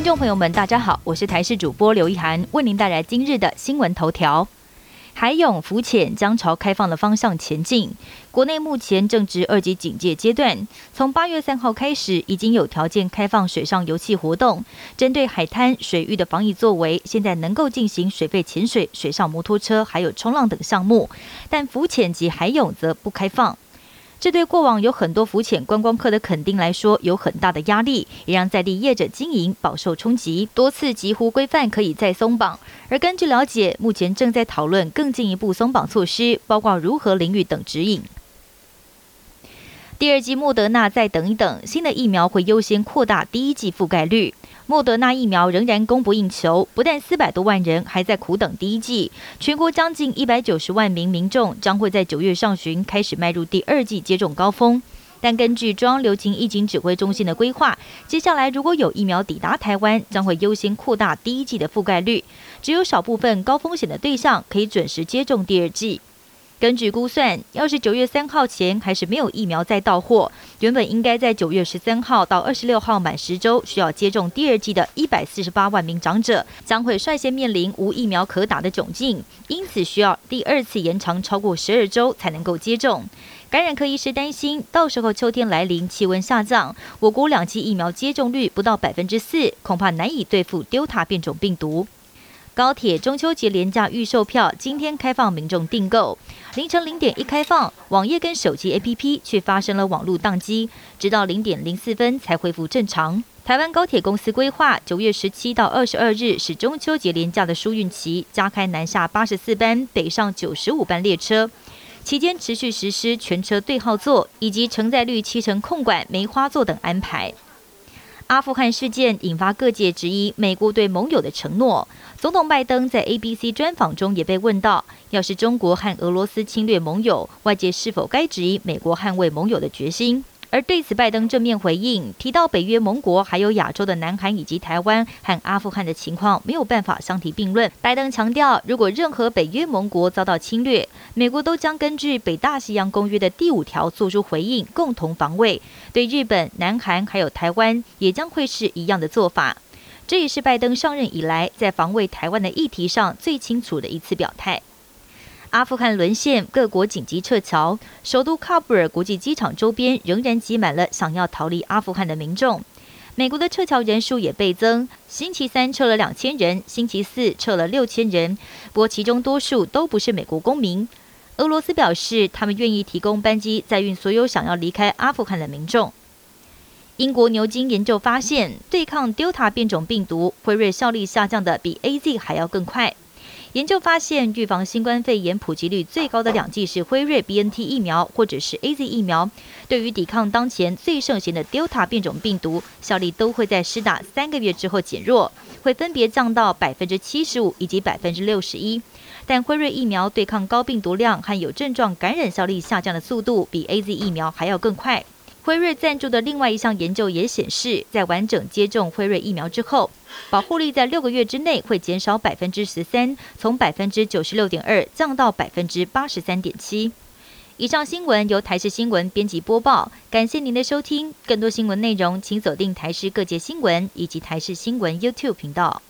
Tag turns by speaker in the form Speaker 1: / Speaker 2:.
Speaker 1: 听众朋友们，大家好，我是台视主播刘一涵，为您带来今日的新闻头条。海泳浮潜将朝开放的方向前进。国内目前正值二级警戒阶段，从八月三号开始，已经有条件开放水上游戏活动。针对海滩水域的防疫作为，现在能够进行水肺潜水、水上摩托车，还有冲浪等项目，但浮潜及海泳则不开放。这对过往有很多浮潜观光客的肯定来说有很大的压力，也让在地业者经营饱受冲击。多次急呼规范可以再松绑，而根据了解，目前正在讨论更进一步松绑措施，包括如何淋浴等指引。第二季莫德纳再等一等，新的疫苗会优先扩大第一季覆盖率。莫德纳疫苗仍然供不应求，不但四百多万人还在苦等第一季，全国将近一百九十万名民众将会在九月上旬开始迈入第二季接种高峰。但根据中央流行疫情指挥中心的规划，接下来如果有疫苗抵达台湾，将会优先扩大第一季的覆盖率，只有少部分高风险的对象可以准时接种第二季。根据估算，要是九月三号前还是没有疫苗再到货，原本应该在九月十三号到二十六号满十周需要接种第二剂的一百四十八万名长者，将会率先面临无疫苗可打的窘境，因此需要第二次延长超过十二周才能够接种。感染科医师担心，到时候秋天来临，气温下降，我国两剂疫苗接种率不到百分之四，恐怕难以对付 Delta 变种病毒。高铁中秋节廉价预售票今天开放民众订购，凌晨零点一开放，网页跟手机 APP 却发生了网络宕机，直到零点零四分才恢复正常。台湾高铁公司规划九月十七到二十二日是中秋节廉价的疏运期，加开南下八十四班、北上九十五班列车，期间持续实施全车对号座以及承载率七成控管梅花座等安排。阿富汗事件引发各界质疑美国对盟友的承诺。总统拜登在 ABC 专访中也被问到，要是中国和俄罗斯侵略盟友，外界是否该质疑美国捍卫盟友的决心？而对此，拜登正面回应，提到北约盟国还有亚洲的南韩以及台湾和阿富汗的情况没有办法相提并论。拜登强调，如果任何北约盟国遭到侵略，美国都将根据北大西洋公约的第五条做出回应，共同防卫。对日本、南韩还有台湾，也将会是一样的做法。这也是拜登上任以来在防卫台湾的议题上最清楚的一次表态。阿富汗沦陷，各国紧急撤侨，首都喀布尔国际机场周边仍然挤满了想要逃离阿富汗的民众。美国的撤侨人数也倍增，星期三撤了两千人，星期四撤了六千人，不过其中多数都不是美国公民。俄罗斯表示，他们愿意提供班机载运所有想要离开阿富汗的民众。英国牛津研究发现，对抗 Delta 变种病毒，辉瑞效力下降的比 A Z 还要更快。研究发现，预防新冠肺炎普及率最高的两剂是辉瑞 B N T 疫苗或者是 A Z 疫苗，对于抵抗当前最盛行的 Delta 变种病毒，效力都会在施打三个月之后减弱，会分别降到百分之七十五以及百分之六十一。但辉瑞疫苗对抗高病毒量和有症状感染效力下降的速度，比 A Z 疫苗还要更快。辉瑞赞助的另外一项研究也显示，在完整接种辉瑞疫苗之后，保护率在六个月之内会减少百分之十三，从百分之九十六点二降到百分之八十三点七。以上新闻由台视新闻编辑播报，感谢您的收听。更多新闻内容，请锁定台视各界新闻以及台视新闻 YouTube 频道。